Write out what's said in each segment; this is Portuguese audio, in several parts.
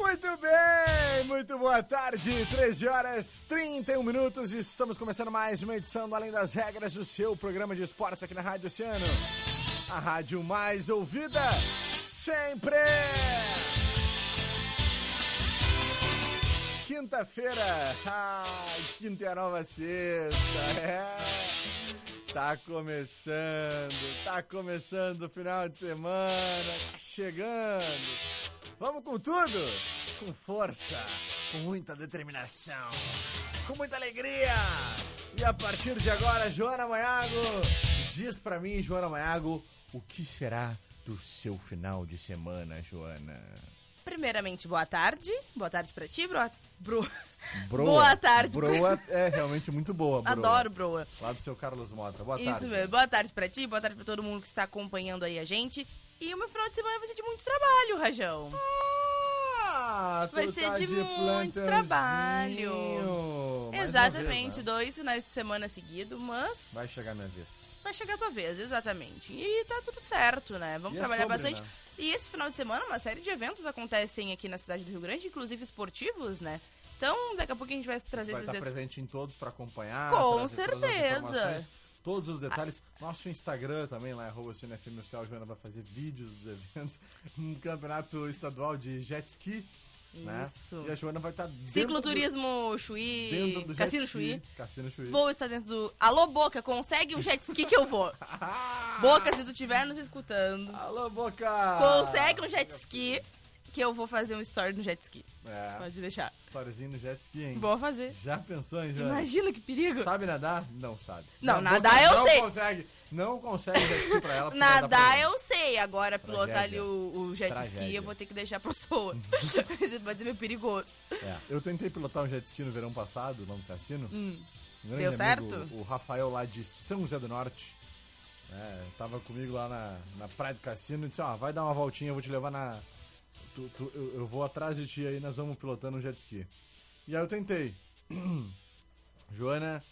Muito bem, muito boa tarde, 13 horas 31 minutos. Estamos começando mais uma edição do Além das Regras, o seu programa de esportes aqui na Rádio Oceano. A rádio mais ouvida sempre. Quinta-feira, ai, quinta é a nova sexta, é. Tá começando, tá começando o final de semana, tá chegando. Vamos com tudo! Com força, com muita determinação, com muita alegria! E a partir de agora, Joana Maiago, diz pra mim, Joana Maiago, o que será do seu final de semana, Joana? Primeiramente, boa tarde. Boa tarde pra ti, bro. bro. Broa. Boa tarde. Broa é realmente muito boa, Broa. Adoro, broa. Lá do seu Carlos Mota. Boa Isso tarde. mesmo. Boa tarde pra ti, boa tarde pra todo mundo que está acompanhando aí a gente. E o meu final de semana vai ser de muito trabalho, Rajão. Ah, Vai ser tá de muito plantãozinho. trabalho. Mais Exatamente, vez, né? dois finais de semana seguidos, mas Vai chegar minha vez. vai chegar a tua vez, exatamente. E tá tudo certo, né? Vamos E é trabalhar sobre, bastante. né? E esse final de semana, uma série de eventos acontecem aqui na cidade do Rio Grande, inclusive esportivos, né? Então, daqui a pouco a gente vai trazer vai esses estar detalhes. presente em todos para acompanhar. Com certeza. Todos os detalhes. Nosso Instagram também, lá, arroba CineFM Oficial, a Joana vai fazer vídeos dos eventos. Um campeonato estadual de jet ski. Né? Isso. E a Joana vai estar dentro Cicloturismo do, Chuí, dentro do Cassino jet. Chuí. Cassino Chuí. Vou estar dentro do. Alô, Boca, consegue um jet ski que eu vou. Boca, se tu estiver nos escutando, Alô, Boca! consegue um jet ski que eu vou fazer um story no jet ski. É, Pode deixar. storyzinho no jet ski, hein? Vou fazer. Já pensou, hein, Joana? Imagina que perigo. Sabe nadar? Não sabe. Não, A nadar eu não sei. consegue. Não consegue jet ski pra ela. vai Nadar problema. eu sei, agora pilotar ali o, o jet ski Tragédia. eu vou ter que deixar pra pessoa. Pode ser meio perigoso. É, eu tentei pilotar um jet ski no verão passado, lá no cassino. Um grande Deu amigo, certo? O Rafael lá de São José do Norte. É, tava comigo lá na, na praia do cassino e disse, ó, vai dar uma voltinha, eu vou te levar na. Tu- tu- eu, eu vou atrás de ti aí, nós vamos pilotando um jet ski. E aí eu tentei. Joana,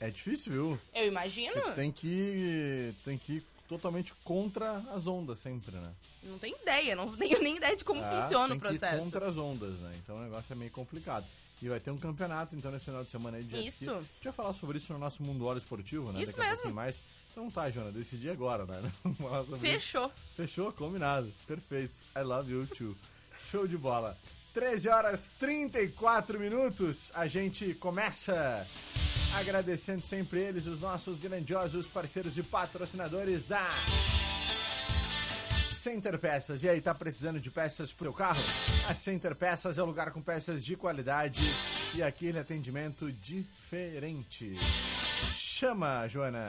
é difícil, viu? Eu imagino. Tu tem que. tu tem que ir totalmente contra as ondas sempre, né? Não tenho ideia, não tenho nem ideia de como Ah, funciona o que ir processo. contra as ondas, né? Então o negócio é meio complicado. E vai ter um campeonato, então, nesse final de semana aí de jet ski. Isso. A gente vai falar sobre isso no nosso Mundo Hora Esportivo, né? Isso Daqui a mesmo. pouquinho mais. Então tá, Joana, decidi agora, né? Sobre isso. Fechou. Fechou? Combinado. Perfeito. I love you too. Show de bola. 13 horas 34 minutos. A gente começa agradecendo sempre eles, os nossos grandiosos parceiros e patrocinadores da Center Peças. E aí, tá precisando de peças pro teu carro? A Center Peças é o lugar com peças de qualidade e aquele atendimento diferente. Chama, Joana,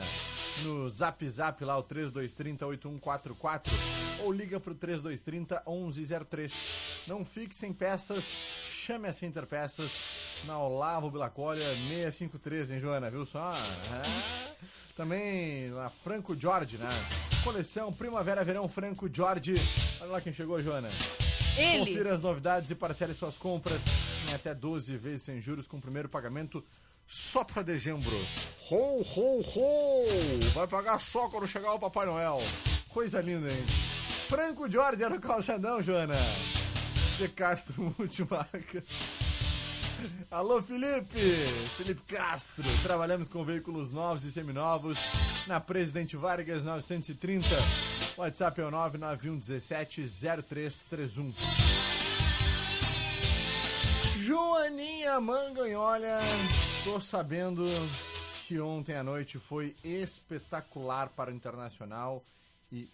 no Zap Zap lá, o 3230-8144 ou liga pro 3230-1103. Não fique sem peças, chame a Center Peças na Olavo Bilacólia 653, hein, Joana, viu só? Ah. Também na Franco Jorge, né? Coleção Primavera-Verão Franco Jorge. Olha lá quem chegou, Joana. Ele. Confira as novidades e parcele suas compras em até 12 vezes sem juros com o primeiro pagamento só pra dezembro. Ho, ho, ho! Vai pagar só quando chegar o Papai Noel. Coisa linda, hein? Franco Jorge era calçadão, Joana. De Castro Multimarcas. Alô, Felipe! Felipe Castro. Trabalhamos com veículos novos e seminovos na Presidente Vargas 930 WhatsApp é o 991170331. Joaninha Manganholha, tô sabendo que ontem à noite foi espetacular para o Internacional e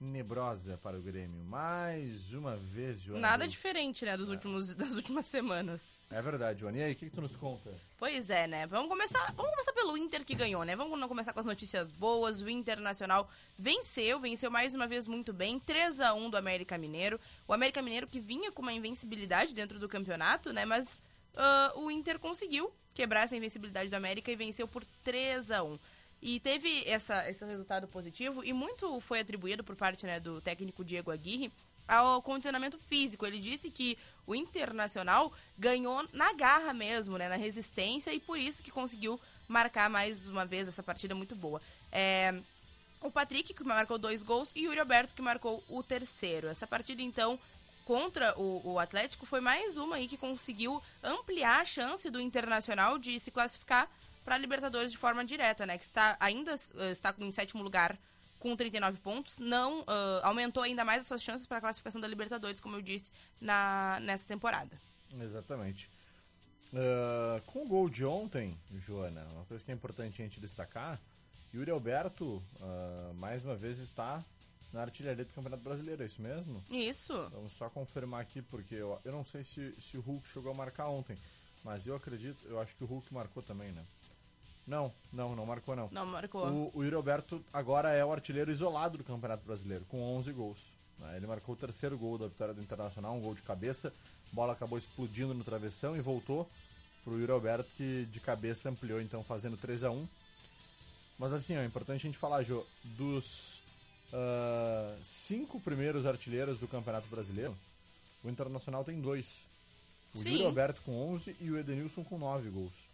tenebrosa para o Grêmio. Mais uma vez, Joana. Nada diferente, né, dos últimos, das últimas semanas. É verdade, Joana. E aí, o que, que tu nos conta? Pois é, né? Vamos começar, vamos começar pelo Inter que ganhou, né? Vamos começar com as notícias boas. O Internacional venceu, venceu mais uma vez muito bem, 3 a 1 do América Mineiro. O América Mineiro que vinha com uma invencibilidade dentro do campeonato, né? Mas uh, o Inter conseguiu quebrar essa invencibilidade do América e venceu por 3 a 1. E teve essa, esse resultado positivo e muito foi atribuído por parte né, do técnico Diego Aguirre ao condicionamento físico. Ele disse que o Internacional ganhou na garra mesmo, né, na resistência, e por isso que conseguiu marcar mais uma vez essa partida muito boa. É, o Patrick, que marcou dois gols, e o Yuri Alberto, que marcou o terceiro. Essa partida, então, contra o, o, Atlético, foi mais uma aí que conseguiu ampliar a chance do Internacional de se classificar para a Libertadores de forma direta, né? Que está, ainda uh, está em sétimo lugar com 39 pontos, não uh, aumentou ainda mais as suas chances para a classificação da Libertadores, como eu disse, na, nessa temporada. Exatamente. Uh, com o gol de ontem, Joana, uma coisa que é importante a gente destacar, Yuri Alberto, uh, mais uma vez, está na artilharia do Campeonato Brasileiro, é isso mesmo? Isso. Vamos só confirmar aqui, porque eu, eu não sei se, se o Hulk chegou a marcar ontem, mas eu acredito, eu acho que o Hulk marcou também, né? Não, não, não marcou não. Não marcou. O, o Yuri Alberto agora é o artilheiro isolado do Campeonato Brasileiro, com 11 gols. Né? Ele marcou o terceiro gol da vitória do Internacional, um gol de cabeça. A bola acabou explodindo no travessão e voltou pro Yuri Alberto, que de cabeça ampliou, então, fazendo 3 a 1 Mas assim, ó, é importante a gente falar, Jô, dos uh, cinco primeiros artilheiros do Campeonato Brasileiro, o Internacional tem dois. O Alberto com 11 e o Edenilson com 9 gols.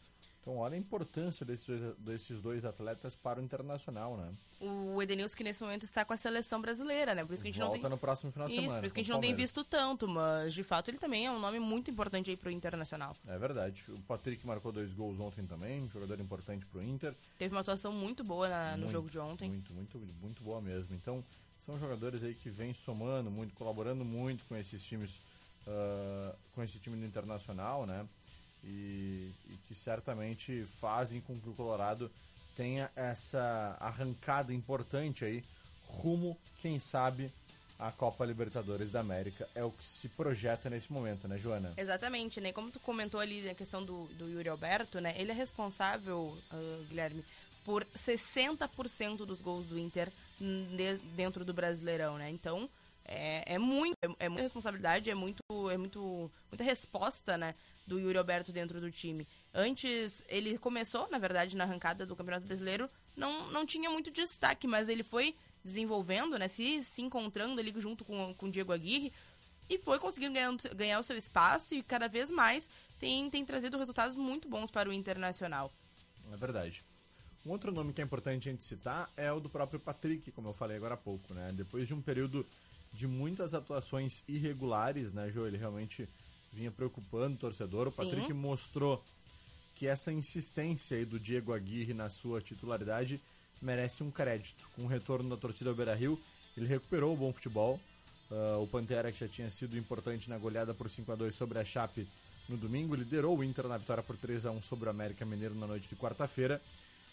Então, olha a importância desses, desses dois atletas para o internacional, né? O Edenilson que nesse momento está com a seleção brasileira, né? Por isso que a gente Volta não tem... no próximo final de isso, semana. por isso que a gente o não tem visto tanto, mas de fato ele também é um nome muito importante aí pro Internacional. É verdade. O Patrick marcou dois gols ontem também, um jogador importante pro Inter. Teve uma atuação muito boa na- no Muito, jogo de ontem. Muito, muito, muito boa mesmo. Então, são jogadores aí que vêm somando muito, colaborando muito com esses times, ah, com esse time do Internacional, né? E, e que certamente fazem com que o Colorado tenha essa arrancada importante aí rumo, quem sabe, à Copa Libertadores da América. É o que se projeta nesse momento, né, Joana? Exatamente, né? Como tu comentou ali na questão do, do Yuri Alberto, né? Ele é responsável, ah, Guilherme, por 60% dos gols do Inter de- dentro do Brasileirão, né? Então, é, é muito, é, é muita responsabilidade, é muito, é muito, muita resposta, né? Do Yuri Alberto dentro do time. Antes, ele começou, na verdade, na arrancada do Campeonato Brasileiro, não, não tinha muito destaque, mas ele foi desenvolvendo, né? Se, se encontrando ali junto com, com Diego Aguirre e foi conseguindo ganhar, ganhar o seu espaço e cada vez mais tem, tem trazido resultados muito bons para o Internacional. É verdade. Um outro nome que é importante a gente citar é o do próprio Patrick, como eu falei agora há pouco, né? Depois de um período de muitas atuações irregulares, né, Jô? Ele realmente vinha preocupando o torcedor. O Sim. Patrick mostrou que essa insistência aí do Diego Aguirre na sua titularidade merece um crédito. Com o retorno da torcida ao Beira-Rio, ele recuperou o bom futebol. Ah, o Pantera, que já tinha sido importante na goleada por 5 a 2 sobre a Chape no domingo, liderou o Inter na vitória por 3 a 1 sobre o América Mineiro na noite de quarta-feira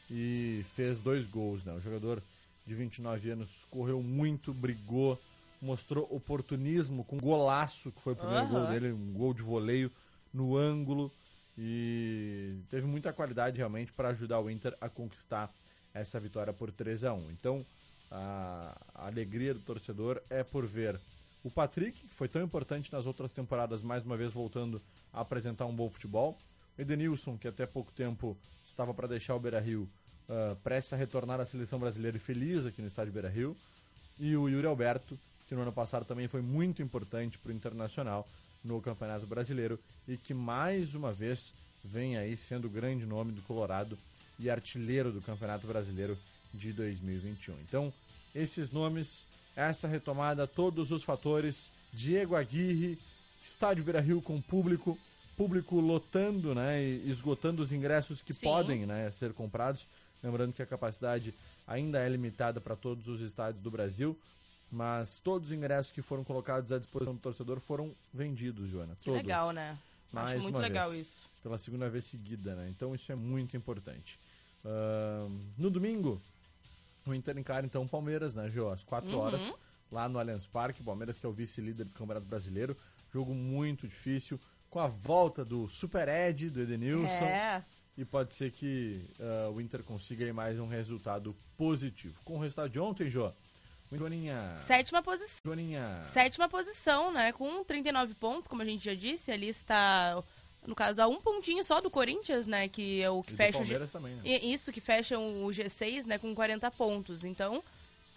e fez dois gols. Né? O jogador de 29 anos correu muito, brigou, mostrou oportunismo com um golaço, que foi o primeiro Aham. gol dele, um gol de voleio no ângulo e teve muita qualidade realmente para ajudar o Inter a conquistar essa vitória por 3 a 1 Então, a, alegria do torcedor é por ver o Patrick, que foi tão importante nas outras temporadas, mais uma vez voltando a apresentar um bom futebol. O Edenilson, que até pouco tempo estava para deixar o Beira-Rio, uh, prestes a retornar à seleção brasileira e feliz aqui no estádio Beira-Rio. E o Yuri Alberto, que no ano passado também foi muito importante para o Internacional no Campeonato Brasileiro e que mais uma vez vem aí sendo o grande nome do Colorado e artilheiro do Campeonato Brasileiro de 2021. Então, esses nomes, essa retomada, todos os fatores, Diego Aguirre, Estádio Beira-Rio com público, público lotando, né, e esgotando os ingressos que Sim. podem, né, ser comprados, Lembrando que a capacidade ainda é limitada para todos os estádios do Brasil, mas todos os ingressos que foram colocados à disposição do torcedor foram vendidos, Joana. Que todos. legal, né? Mais Acho muito legal vez. isso. Pela segunda vez seguida, né? Então isso é muito importante. Ahn, no domingo, o Inter encara então o Palmeiras, né, Jô? Às 4 Uhum. horas, lá no Allianz Parque. O Palmeiras que é o vice-líder do Campeonato Brasileiro. Jogo muito difícil, com a volta do Super Ed, do Edenilson. É, E pode ser que ah, o Inter consiga mais um resultado positivo. Com o resultado de ontem, Jô, o Joaninha... sétima posição. Joaninha... Sétima posição, né? Com 39 pontos, como a gente já disse. Ali está, no caso, a um pontinho só do Corinthians, né? Que é o que E do fecha o G... Palmeiras também, né? Isso, que fecha o G6, né? Com 40 pontos. Então,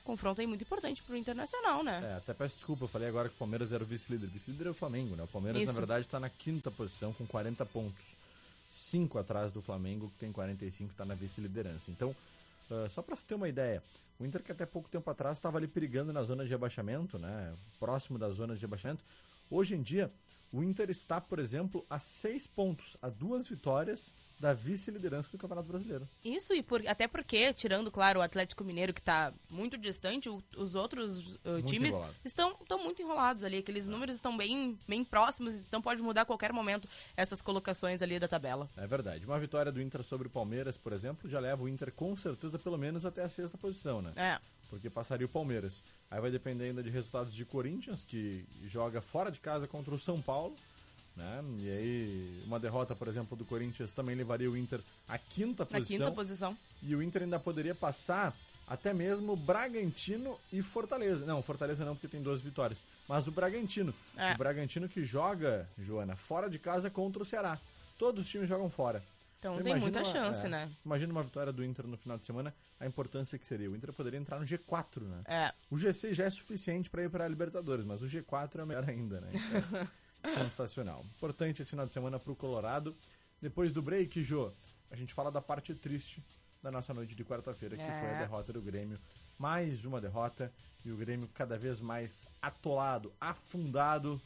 confronto aí muito importante pro Internacional, né? É, até peço desculpa, eu falei agora que o Palmeiras era o vice-líder. Vice-líder é o Flamengo, né? O Palmeiras, Isso. na verdade, está na quinta posição com 40 pontos. Cinco atrás do Flamengo, que tem 45, está na vice-liderança. Então, ah, só para você ter uma ideia, o Inter que até pouco tempo atrás estava ali perigando na zona de rebaixamento, né? Próximo da zona de rebaixamento. Hoje em dia, o Inter está, por exemplo, a seis pontos, a duas vitórias da vice-liderança do Campeonato Brasileiro. Isso, e por- até porque, tirando, claro, o Atlético Mineiro, que tá muito distante, o- os outros uh, times enrolado. estão, estão muito enrolados ali. Aqueles números estão bem, bem próximos, então pode mudar a qualquer momento essas colocações ali da tabela. É verdade. Uma vitória do Inter sobre o Palmeiras, por exemplo, já leva o Inter com certeza pelo menos até a sexta posição, né? É. Porque passaria o Palmeiras. Aí vai depender ainda de resultados de Corinthians, que joga fora de casa contra o São Paulo. Né? E aí, uma derrota, por exemplo, do Corinthians também levaria o Inter à quinta Na posição. quinta posição. E o Inter ainda poderia passar até mesmo Bragantino e Fortaleza. Não, Fortaleza não, porque tem duas vitórias. Mas o Bragantino. É. O Bragantino que joga, Joana, fora de casa contra o Ceará. Todos os times jogam fora. Então Então tem muita uma- chance, é, né? Imagina uma vitória do Inter no final de semana, a importância que seria. O Inter poderia entrar no G4, né? É. O G6 já é suficiente para ir para a Libertadores, mas o G4 é melhor ainda, né? Então, sensacional. Importante esse final de semana para o Colorado. Depois do break, Jô, a gente fala da parte triste da nossa noite de quarta-feira, que É. foi a derrota do Grêmio. Mais uma derrota e o Grêmio cada vez mais atolado, afundado,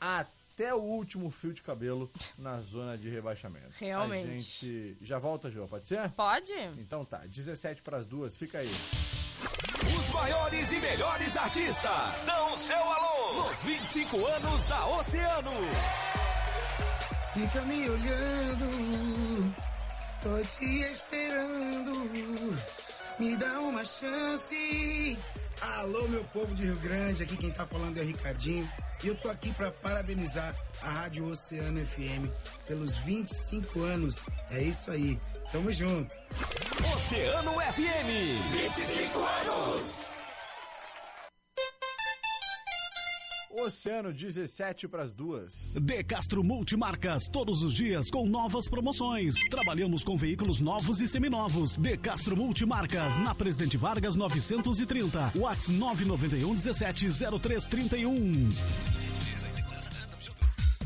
até o último fio de cabelo na zona de rebaixamento. Realmente. A gente já volta, Jô, pode ser? Pode? Então tá, 17 para as duas, fica aí. Os maiores e melhores artistas dão seu alô nos 25 anos da Oceano. Fica me olhando, tô te esperando. Me dá uma chance. Alô, meu povo de Rio Grande, aqui quem tá falando é o Ricardinho. E eu tô aqui pra parabenizar a Rádio Oceano FM pelos 25 anos. É isso aí, tamo junto. Oceano FM. 25 anos. Oceano 17 para as duas. De Castro Multimarcas, todos os dias com novas promoções. Trabalhamos com veículos novos e seminovos. De Castro Multimarcas, na Presidente Vargas 930. Whats 991 17 0331.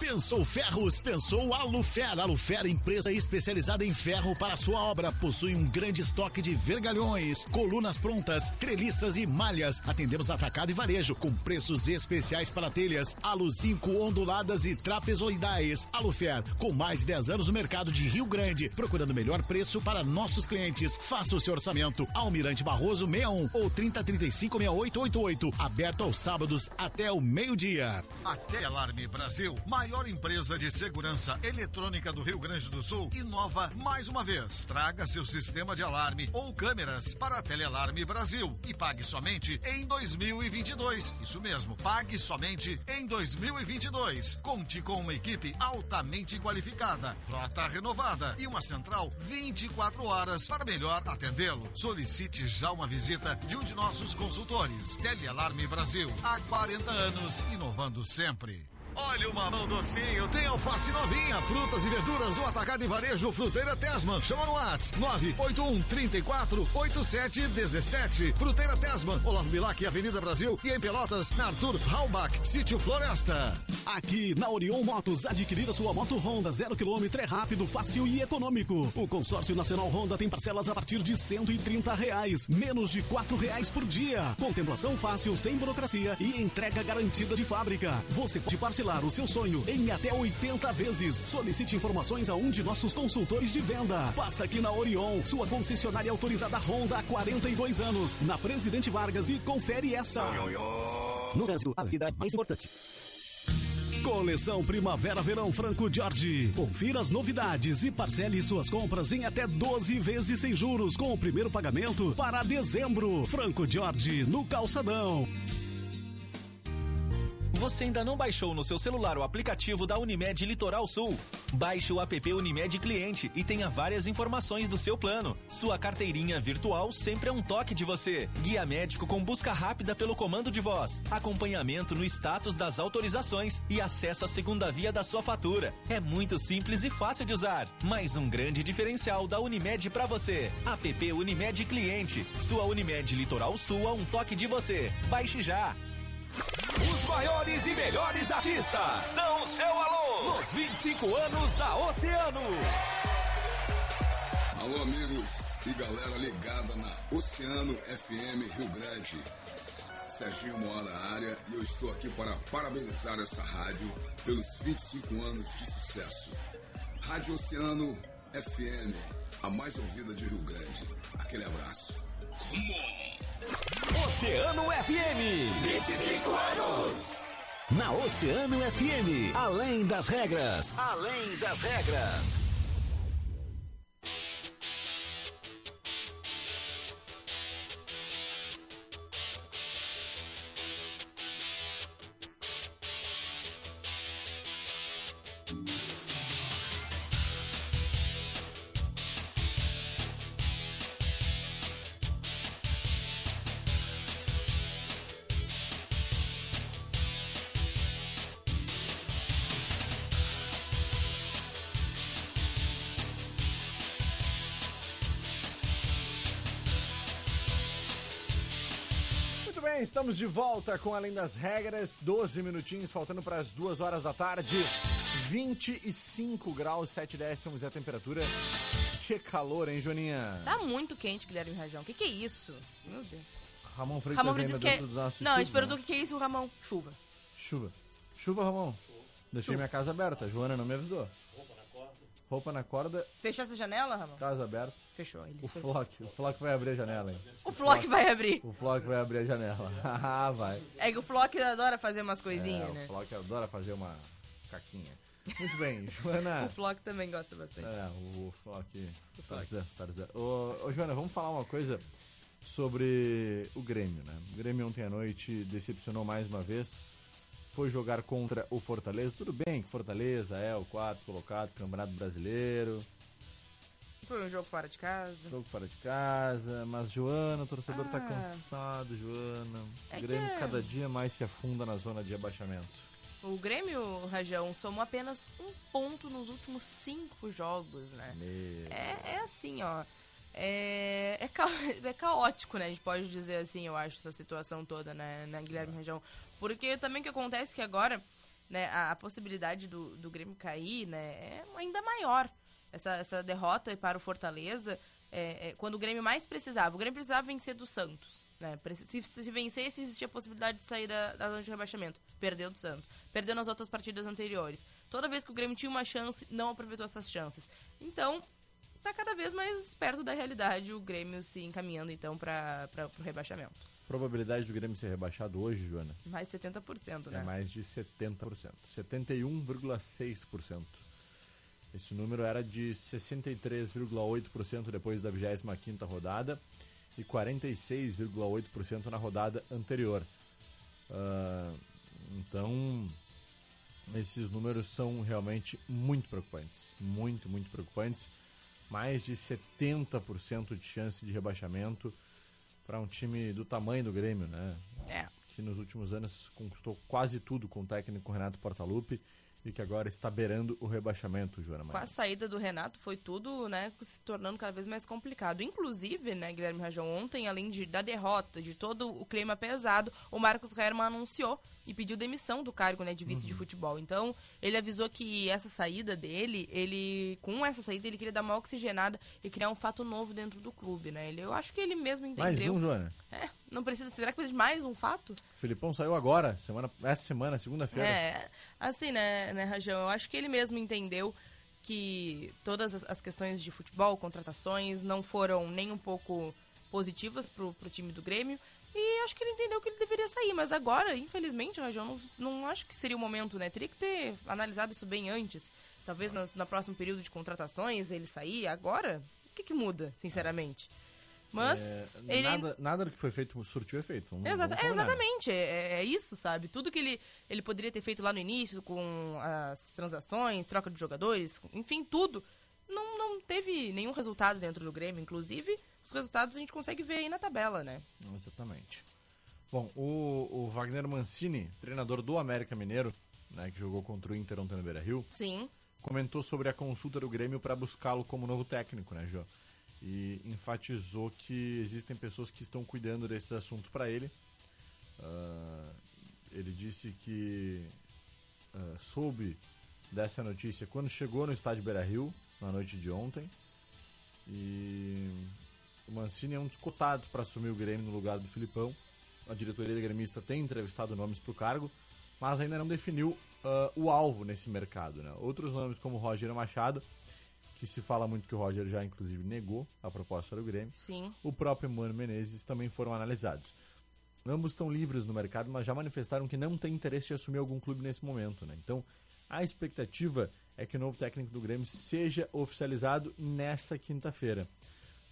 Pensou Ferros? Pensou Alufer. Alufer, empresa especializada em ferro para sua obra. Possui um grande estoque de vergalhões, colunas prontas, treliças e malhas. Atendemos atacado e varejo com preços especiais para telhas, alu 5 onduladas e trapezoidais. Alufer, com mais de 10 anos no mercado de Rio Grande, procurando o melhor preço para nossos clientes. Faça o seu orçamento. Almirante Barroso 61 ou 3035 6888. Aberto aos sábados até o meio-dia. A Telealarme Brasil, maior empresa de segurança eletrônica do Rio Grande do Sul, inova mais uma vez. Traga seu sistema de alarme ou câmeras para a Telealarme Brasil e pague somente em 2022. Isso mesmo, pague somente em 2022. Conte com uma equipe altamente qualificada, frota renovada e uma central 24 horas para melhor atendê-lo. Solicite já uma visita de um de nossos consultores. Telealarme Brasil, há 40 anos, inovando sempre. Olha o mamão docinho, tem alface novinha, frutas e verduras, o atacado e varejo Fruteira Tesman. Chama no WhatsApp 981 34 87 17. Fruteira Tesman, Olavo Bilac, Avenida Brasil e em Pelotas, na Arthur Halbach, Sítio Floresta. Aqui na Orion Motos, adquirir a sua moto Honda zero quilômetro é rápido, fácil e econômico. O consórcio nacional Honda tem parcelas a partir de 130 reais, menos de quatro reais por dia. Contemplação fácil, sem burocracia e entrega garantida de fábrica. Você pode parcelar o seu sonho em até 80 vezes. Solicite informações a um de nossos consultores de venda. Passa aqui na Orion, sua concessionária autorizada Honda há 42 anos, na Presidente Vargas e confere essa. No Brasil, a vida é mais importante. Coleção Primavera Verão Franco Jorge. Confira as novidades e parcele suas compras em até 12 vezes sem juros com o primeiro pagamento para dezembro. Franco Jorge no Calçadão. Você ainda não baixou no seu celular o aplicativo da Unimed Litoral Sul? Baixe o app Unimed Cliente e tenha várias informações do seu plano. Sua carteirinha virtual sempre é um toque de você. Guia médico com busca rápida pelo comando de voz, acompanhamento no status das autorizações e acesso à segunda via da sua fatura. É muito simples e fácil de usar. Mais um grande diferencial da Unimed para você. App Unimed Cliente. Sua Unimed Litoral Sul a um toque de você. Baixe já. Os maiores e melhores artistas dão seu alô nos 25 anos da Oceano. Alô, amigos e galera ligada na Oceano FM Rio Grande. Serginho Moá na área e eu estou aqui para parabenizar essa rádio pelos 25 anos de sucesso. Rádio Oceano FM, a mais ouvida de Rio Grande. Aquele abraço. Come on! Oceano FM, 25 anos. Na Oceano FM, além das regras, além das regras. Bem, estamos de volta com Além das Regras, 12 minutinhos, faltando para as 2 horas da tarde, 25 graus, 7 décimos é a temperatura. Que calor, hein, Joaninha? Tá muito quente, Guilherme Rajão. O que, que é isso? Meu Deus. Ramon Freitas Ramon ainda que é... dentro dos nossos Não, a gente estúdios, perguntou o que, que é isso, Ramon. Chuva. Chuva. Chuva, Ramon? Deixei Chuva. minha casa aberta, a Joana não me avisou. Roupa na corda, Fechou essa janela, Ramon? casa aberta. Fechou. Ele O foi- Flock, o Flock vai abrir a janela, hein? O Flock vai abrir. O Flock vai abrir a janela. Ah, vai. É que o Flock adora fazer umas coisinhas, É, né? O Flock adora fazer uma caquinha. Muito bem, Joana. O Flock também gosta bastante. É, o Flock. Tarzan, Tarzan. Ô, ô, Joana, vamos falar uma coisa sobre o Grêmio, né? O Grêmio ontem à noite decepcionou mais uma vez. Foi jogar contra o Fortaleza. Tudo bem que Fortaleza é o quarto colocado do Campeonato Brasileiro. Foi um jogo fora de casa. Jogo fora de casa. Mas, Joana, o torcedor tá Ah. cansado, Joana. É o Grêmio que- cada dia mais se afunda na zona de abaixamento. O Grêmio, Rajão, somou apenas um ponto nos últimos cinco jogos, né? Meu. É, é assim, ó. É, é, ca- é caótico, né? A gente pode dizer assim, eu acho, essa situação toda, né, na Guilherme Rajão. Porque também o que acontece é que agora, né, a, a possibilidade do, do Grêmio cair, né, é ainda maior. Essa, essa derrota para o Fortaleza, é, é, quando o Grêmio mais precisava. O Grêmio precisava vencer do Santos. Né? Se, se vencesse, existia a possibilidade de sair da, da zona de rebaixamento. Perdeu do Santos. Perdeu nas outras partidas anteriores. Toda vez que o Grêmio tinha uma chance, não aproveitou essas chances. Então, tá cada vez mais perto da realidade o Grêmio se encaminhando, então, para o rebaixamento. Probabilidade do Grêmio ser rebaixado hoje, Joana? Mais 70%, né? É mais de 70%. 71,6%. Esse número era de 63,8% depois da 25ª rodada e 46,8% na rodada anterior. Ah, então, esses números são realmente muito preocupantes. Muito, muito preocupantes. Mais de 70% de chance de rebaixamento para um time do tamanho do Grêmio, né? É. que nos últimos anos conquistou quase tudo com o técnico Renato Portaluppi e que agora está beirando o rebaixamento, Joana Com Maria. a saída do Renato foi tudo, né, se tornando cada vez mais complicado. Inclusive, né, Guilherme Rajão, ontem, além de, da derrota, de todo o clima pesado, o Marcos Herman anunciou e pediu demissão do cargo, né, de vice de futebol. Então, ele avisou que essa saída dele, ele com essa saída ele queria dar uma oxigenada e criar um fato novo dentro do clube, né? Ele, eu acho que ele mesmo entendeu. Mais um, Joana. É, não precisa, será que precisa de mais um fato? O Filipão saiu agora, semana, essa semana, segunda-feira. É, assim, né, né, Rajão? Eu acho que ele mesmo entendeu que todas as, questões de futebol, contratações, não foram nem um pouco positivas pro, pro time do Grêmio. E acho que ele entendeu que ele deveria sair. Mas agora, infelizmente, Rajão, não, não acho que seria o momento, né? Teria que ter analisado isso bem antes. Talvez na, na próximo período de contratações ele sair. Agora, o que, que muda, sinceramente? Mas É, ele nada, nada do que foi feito surtiu efeito. Vamos, Exata- vamos é, exatamente, é, é isso, sabe? Tudo que ele, ele poderia ter feito lá no início, com as transações, troca de jogadores, enfim, tudo, não, não teve nenhum resultado dentro do Grêmio. Inclusive, os resultados a gente consegue ver aí na tabela, né? Exatamente. Bom, o, o Wagner Mancini, treinador do América Mineiro, né, que jogou contra o Inter ontem no Beira-Rio, Sim. comentou sobre a consulta do Grêmio para buscá-lo como novo técnico, né, Jô? E enfatizou que existem pessoas que estão cuidando desses assuntos para ele. Ah, ele disse que ah, soube dessa notícia quando chegou no estádio Beira-Rio, na noite de ontem. E o Mancini é um dos cotados para assumir o Grêmio no lugar do Filipão. A diretoria gremista tem entrevistado nomes para o cargo, mas ainda não definiu ah, o alvo nesse mercado. Né? Outros nomes, como Roger Machado, que se fala muito que o Roger já inclusive negou a proposta do Grêmio. Sim. O próprio Mano Menezes também foram analisados. Ambos estão livres no mercado, mas já manifestaram que não têm interesse de assumir algum clube nesse momento. Né? Então, a expectativa é que o novo técnico do Grêmio seja oficializado nessa quinta-feira.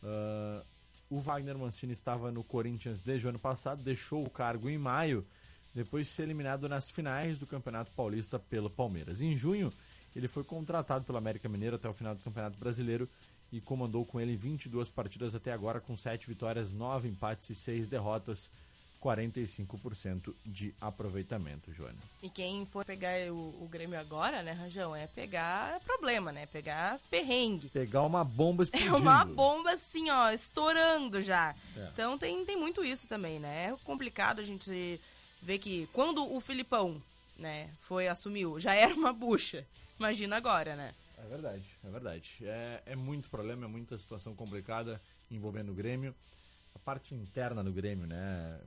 Ah, o Wagner Mancini estava no Corinthians desde o ano passado, deixou o cargo em maio, depois de ser eliminado nas finais do Campeonato Paulista pelo Palmeiras. Em junho, ele foi contratado pelo América Mineiro até o final do Campeonato Brasileiro e comandou com ele 22 partidas até agora, com 7 vitórias, 9 empates e 6 derrotas, 45% de aproveitamento, Joana. E quem for pegar o, o Grêmio agora, né, Rajão, é pegar problema, né? Pegar perrengue. Pegar uma bomba É explodindo. uma bomba assim, ó, estourando já. É. Então tem, tem muito isso também, né? É complicado a gente ver que quando o Filipão, né, foi, assumiu, já era uma bucha. Imagina agora, né? É verdade, é verdade. É, é muito problema, é muita situação complicada envolvendo o Grêmio. A parte interna do Grêmio, né?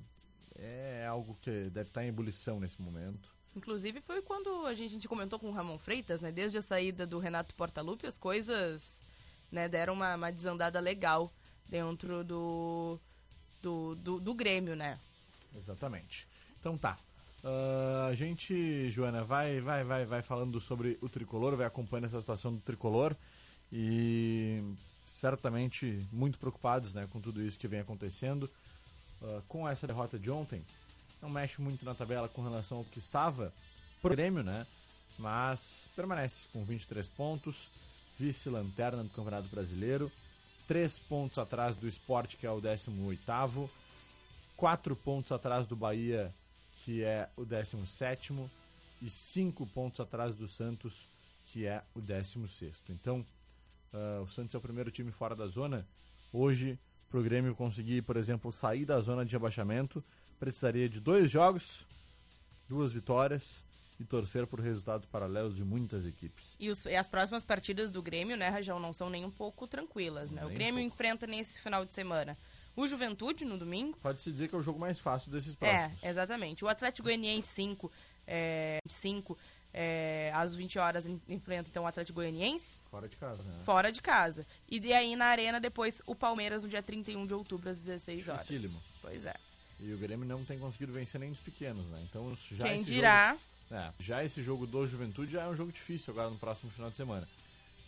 É algo que deve estar em ebulição nesse momento. Inclusive foi quando a gente, a gente comentou com o Ramon Freitas, né? Desde a saída do Renato Portaluppi, as coisas né, deram uma, uma desandada legal dentro do, do, do, do Grêmio, né? Exatamente. Então tá. Ah, a gente, Joana, vai, vai, vai, vai falando sobre o tricolor, vai acompanhando essa situação do tricolor e certamente muito preocupados né, com tudo isso que vem acontecendo. Ah, com essa derrota de ontem, não mexe muito na tabela com relação ao que estava pro Grêmio, né? Mas permanece com 23 pontos, vice-lanterna do Campeonato Brasileiro, 3 pontos atrás do Sport, que é o 18º, 4 pontos atrás do Bahia, que é o 17 e 5 pontos atrás do Santos, que é o 16 Então, ah, o Santos é o primeiro time fora da zona. Hoje, para o Grêmio conseguir, por exemplo, sair da zona de abaixamento, precisaria de dois jogos, duas vitórias e torcer por resultados paralelos de muitas equipes. E, os- e as próximas partidas do Grêmio, né, Rajão, não são nem um pouco tranquilas, né? O Nem um Grêmio enfrenta nesse final de semana o Juventude no domingo. Pode-se dizer que é o jogo mais fácil desses próximos. É, exatamente. O Atlético Goianiense 5, é, 5 é, às 20 horas en- enfrenta então o Atlético Goianiense Fora de casa, né? fora de casa. E de aí na arena depois o Palmeiras no dia 31 de outubro às 16 horas. Dificílimo. Pois é. E o Grêmio não tem conseguido vencer nem dos pequenos, né? Então já Quem esse dirá? jogo- é, já esse jogo do Juventude já é um jogo difícil agora no próximo final de semana.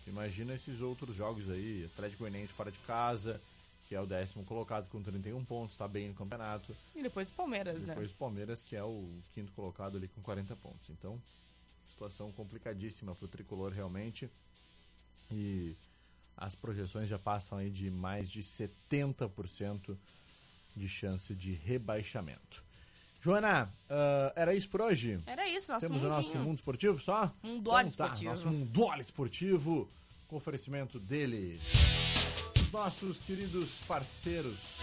Imagina esses outros jogos aí, Atlético Goianiense fora de casa, que é o décimo colocado com 31 pontos, tá bem no campeonato. E depois o Palmeiras, né? Depois o Palmeiras, que é o quinto colocado ali com 40 pontos. Então, situação complicadíssima pro tricolor realmente. E as projeções já passam aí de mais de 70% de chance de rebaixamento. Joana, uh, era isso por hoje? Era isso, nosso Temos mundinho. o nosso mundo esportivo só? Mundole então, tá, esportivo. Nosso mundole esportivo, com oferecimento deles. Os nossos queridos parceiros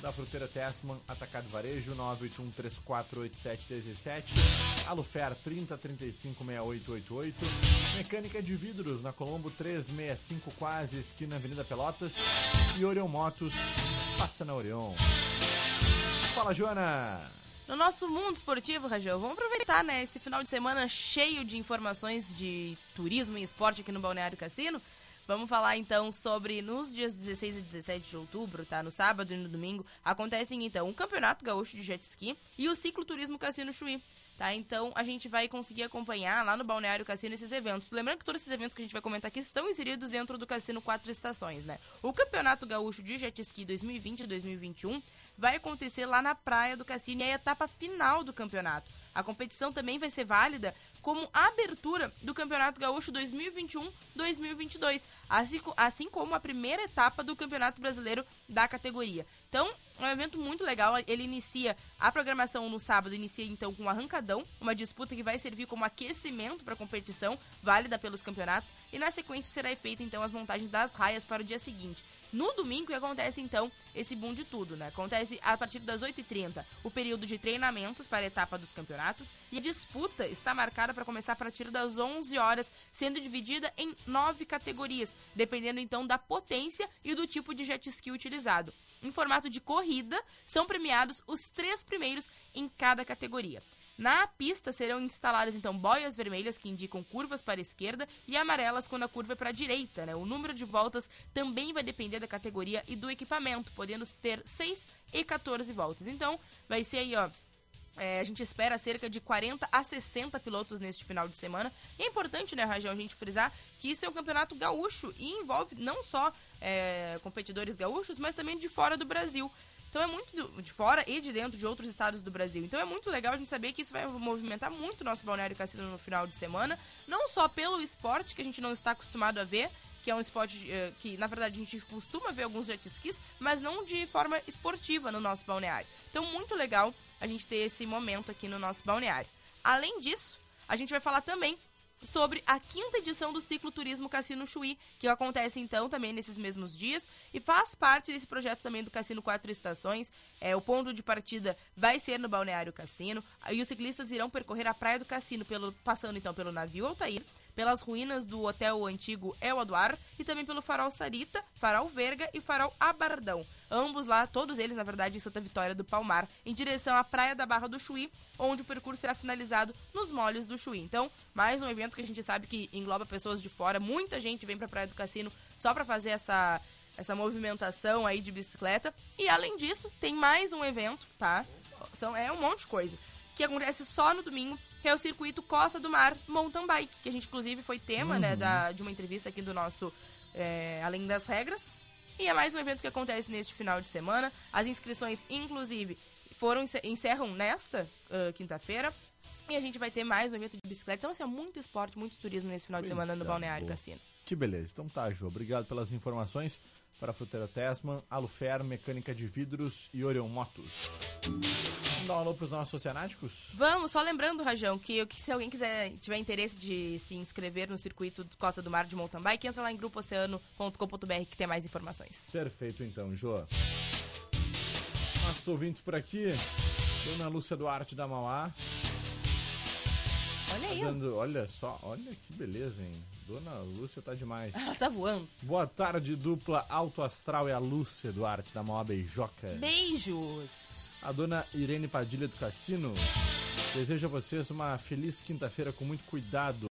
da Fruteira Tessman, Atacado Varejo, 981348717, Alufer 30356888, Mecânica de Vidros na Colombo 365 quase, esquina Avenida Pelotas, e Orion Motos, passa na Orion. Fala, Joana! No nosso mundo esportivo, Rajão, vamos aproveitar, né, esse final de semana cheio de informações de turismo e esporte aqui no Balneário Cassino. Vamos falar então sobre nos dias 16 e 17 de outubro, tá? No sábado e no domingo, acontecem então o Campeonato Gaúcho de Jet Ski e o Cicloturismo Cassino Chuí. Tá, então a gente vai conseguir acompanhar lá no Balneário Cassino esses eventos. Lembrando que todos esses eventos que a gente vai comentar aqui estão inseridos dentro do Cassino Quatro Estações, né? O Campeonato Gaúcho de Jet Ski 2020 e 2021 vai acontecer lá na praia do Cassino e é a etapa final do campeonato. A competição também vai ser válida como abertura do Campeonato Gaúcho 2021-2022, assim, assim como a primeira etapa do Campeonato Brasileiro da categoria. Então, é um evento muito legal. Ele inicia a programação no sábado, inicia então com o arrancadão, uma disputa que vai servir como aquecimento para a competição, válida pelos campeonatos, e na sequência será feita então as montagens das raias para o dia seguinte. No domingo que acontece então esse boom de tudo, né? Acontece a partir das 8h30 o período de treinamentos para a etapa dos campeonatos e a disputa está marcada para começar a partir das 11 horas, sendo dividida em nove categorias, dependendo então da potência e do tipo de jet ski utilizado. Em formato de corrida, são premiados os três primeiros em cada categoria. Na pista serão instaladas então boias vermelhas que indicam curvas para a esquerda e amarelas quando a curva é para a direita. Né? O número de voltas também vai depender da categoria e do equipamento, podendo ter 6 e 14 voltas. Então, vai ser aí, ó. é, a gente espera cerca de 40 a 60 pilotos neste final de semana. E é importante, né, Rajão, a gente frisar que isso é um campeonato gaúcho e envolve não só é, competidores gaúchos, mas também de fora do Brasil. Então é muito de fora e de dentro de outros estados do Brasil. Então é muito legal a gente saber que isso vai movimentar muito o nosso balneário cassino no final de semana, não só pelo esporte que a gente não está acostumado a ver, que é um esporte eh, que na verdade a gente costuma ver alguns jet skis, mas não de forma esportiva no nosso balneário. Então muito legal a gente ter esse momento aqui no nosso balneário. Além disso, a gente vai falar também sobre a quinta edição do Ciclo Turismo Cassino Chuí, que acontece então também nesses mesmos dias e faz parte desse projeto também do Cassino Quatro Estações. É, o ponto de partida vai ser no Balneário Cassino e os ciclistas irão percorrer a praia do Cassino, pelo, passando então pelo navio Altair, pelas ruínas do hotel antigo El Aduar e também pelo farol Sarita, farol Verga e farol Abardão. Ambos lá, todos eles, na verdade, em Santa Vitória do Palmar, em direção à praia da Barra do Chuí, onde o percurso será finalizado nos molhos do Chuí. Então, mais um evento que a gente sabe que engloba pessoas de fora, muita gente vem pra Praia do Cassino só pra fazer essa essa movimentação aí de bicicleta. E além disso, tem mais um evento, tá? São, é um monte de coisa. Que acontece só no domingo, que é o circuito Costa do Mar Mountain Bike, que a gente inclusive foi tema, né, da, de uma entrevista aqui do nosso é, Além das Regras. E é mais um evento que acontece neste final de semana. As inscrições, inclusive, foram encer- encerram nesta ah, quinta-feira. E a gente vai ter mais um evento de bicicleta. Então, assim, é muito esporte, muito turismo nesse final de semana no Coisa Balneário boa. Cassino. Que beleza. Então tá, Jô. Obrigado pelas informações para a Fruteira Tessman, Alufer, Mecânica de Vidros e Orion Motos. Vamos dar um alô pros nossos oceanáticos? Vamos, só lembrando, Rajão, que, que se alguém quiser, tiver interesse de se inscrever no circuito Costa do Mar de mountain bike, entra lá em grupooceano.com.br que tem mais informações. Perfeito, então, Jô. Nossos ouvintes por aqui, Dona Lúcia Duarte da Mauá. Olha Tá aí, dando, olha só, olha que beleza, hein? Dona Lúcia tá demais. ela tá voando. Boa tarde, dupla Alto Astral e a Lúcia Duarte da Mauá Beijoca. Beijos! A dona Irene Padilha do Cassino deseja a vocês uma feliz quinta-feira com muito cuidado.